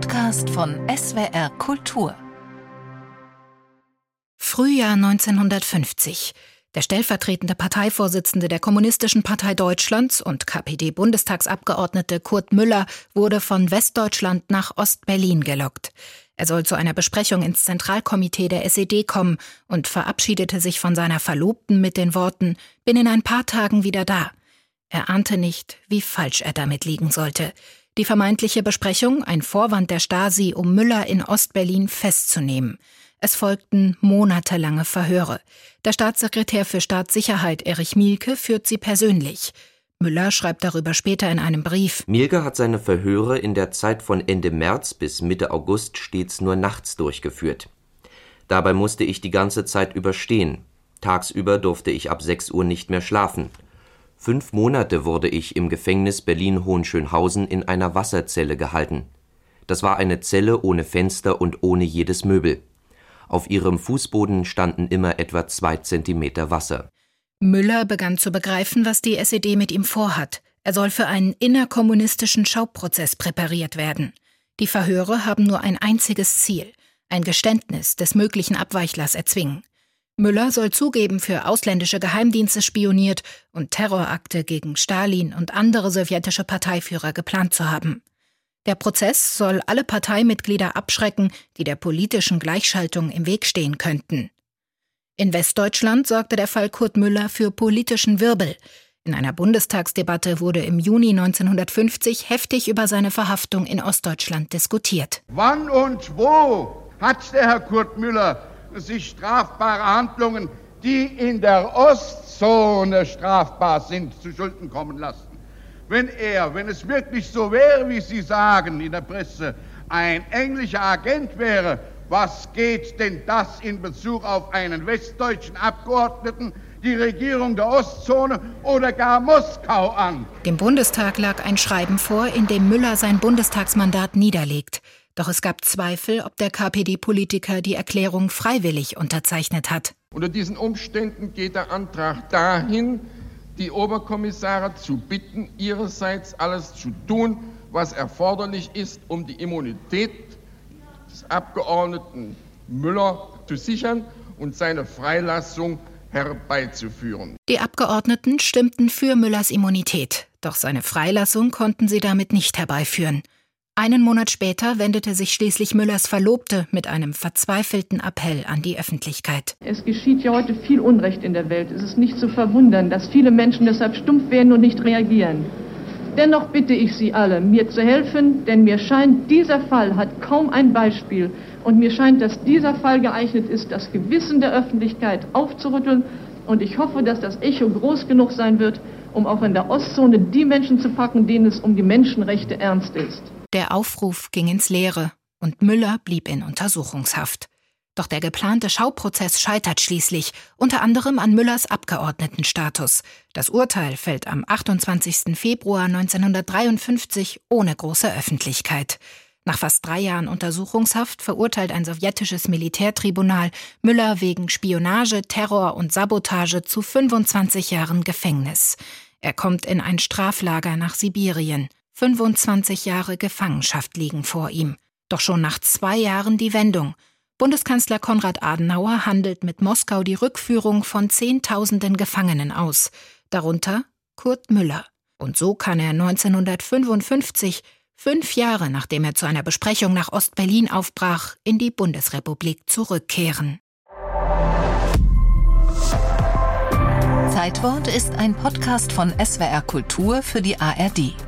Podcast von SWR Kultur. Frühjahr 1950. Der stellvertretende Parteivorsitzende der Kommunistischen Partei Deutschlands und KPD-Bundestagsabgeordnete Kurt Müller wurde von Westdeutschland nach Ostberlin gelockt. Er soll zu einer Besprechung ins Zentralkomitee der SED kommen und verabschiedete sich von seiner Verlobten mit den Worten Bin in ein paar Tagen wieder da. Er ahnte nicht, wie falsch er damit liegen sollte. Die vermeintliche Besprechung, ein Vorwand der Stasi, um Müller in Ostberlin festzunehmen. Es folgten monatelange Verhöre. Der Staatssekretär für Staatssicherheit Erich Mielke führt sie persönlich. Müller schreibt darüber später in einem Brief. Mielke hat seine Verhöre in der Zeit von Ende März bis Mitte August stets nur nachts durchgeführt. Dabei musste ich die ganze Zeit überstehen. Tagsüber durfte ich ab 6 Uhr nicht mehr schlafen. Fünf Monate wurde ich im Gefängnis Berlin-Hohenschönhausen in einer Wasserzelle gehalten. Das war eine Zelle ohne Fenster und ohne jedes Möbel. Auf ihrem Fußboden standen immer etwa zwei Zentimeter Wasser. Müller begann zu begreifen, was die SED mit ihm vorhat. Er soll für einen innerkommunistischen Schauprozess präpariert werden. Die Verhöre haben nur ein einziges Ziel, ein Geständnis des möglichen Abweichlers erzwingen. Müller soll zugeben, für ausländische Geheimdienste spioniert und Terrorakte gegen Stalin und andere sowjetische Parteiführer geplant zu haben. Der Prozess soll alle Parteimitglieder abschrecken, die der politischen Gleichschaltung im Weg stehen könnten. In Westdeutschland sorgte der Fall Kurt Müller für politischen Wirbel. In einer Bundestagsdebatte wurde im Juni 1950 heftig über seine Verhaftung in Ostdeutschland diskutiert. Wann und wo hat der Herr Kurt Müller sich strafbare Handlungen, die in der Ostzone strafbar sind, zu Schulden kommen lassen. Wenn er, wenn es wirklich so wäre, wie Sie sagen in der Presse, ein englischer Agent wäre, was geht denn das in Bezug auf einen westdeutschen Abgeordneten, die Regierung der Ostzone oder gar Moskau an? Dem Bundestag lag ein Schreiben vor, in dem Müller sein Bundestagsmandat niederlegt. Doch es gab Zweifel, ob der KPD-Politiker die Erklärung freiwillig unterzeichnet hat. Unter diesen Umständen geht der Antrag dahin, die Oberkommissare zu bitten, ihrerseits alles zu tun, was erforderlich ist, um die Immunität des Abgeordneten Müller zu sichern und seine Freilassung herbeizuführen. Die Abgeordneten stimmten für Müllers Immunität, doch seine Freilassung konnten sie damit nicht herbeiführen. Einen Monat später wendete sich schließlich Müllers Verlobte mit einem verzweifelten Appell an die Öffentlichkeit. Es geschieht ja heute viel Unrecht in der Welt. Es ist nicht zu verwundern, dass viele Menschen deshalb stumpf werden und nicht reagieren. Dennoch bitte ich Sie alle, mir zu helfen, denn mir scheint, dieser Fall hat kaum ein Beispiel. Und mir scheint, dass dieser Fall geeignet ist, das Gewissen der Öffentlichkeit aufzurütteln. Und ich hoffe, dass das Echo groß genug sein wird, um auch in der Ostzone die Menschen zu packen, denen es um die Menschenrechte ernst ist. Der Aufruf ging ins Leere und Müller blieb in Untersuchungshaft. Doch der geplante Schauprozess scheitert schließlich, unter anderem an Müllers Abgeordnetenstatus. Das Urteil fällt am 28. Februar 1953 ohne große Öffentlichkeit. Nach fast drei Jahren Untersuchungshaft verurteilt ein sowjetisches Militärtribunal Müller wegen Spionage, Terror und Sabotage zu 25 Jahren Gefängnis. Er kommt in ein Straflager nach Sibirien. 25 Jahre Gefangenschaft liegen vor ihm. Doch schon nach zwei Jahren die Wendung. Bundeskanzler Konrad Adenauer handelt mit Moskau die Rückführung von Zehntausenden Gefangenen aus, darunter Kurt Müller. Und so kann er 1955, fünf Jahre nachdem er zu einer Besprechung nach Ostberlin aufbrach, in die Bundesrepublik zurückkehren. Zeitwort ist ein Podcast von SWR Kultur für die ARD.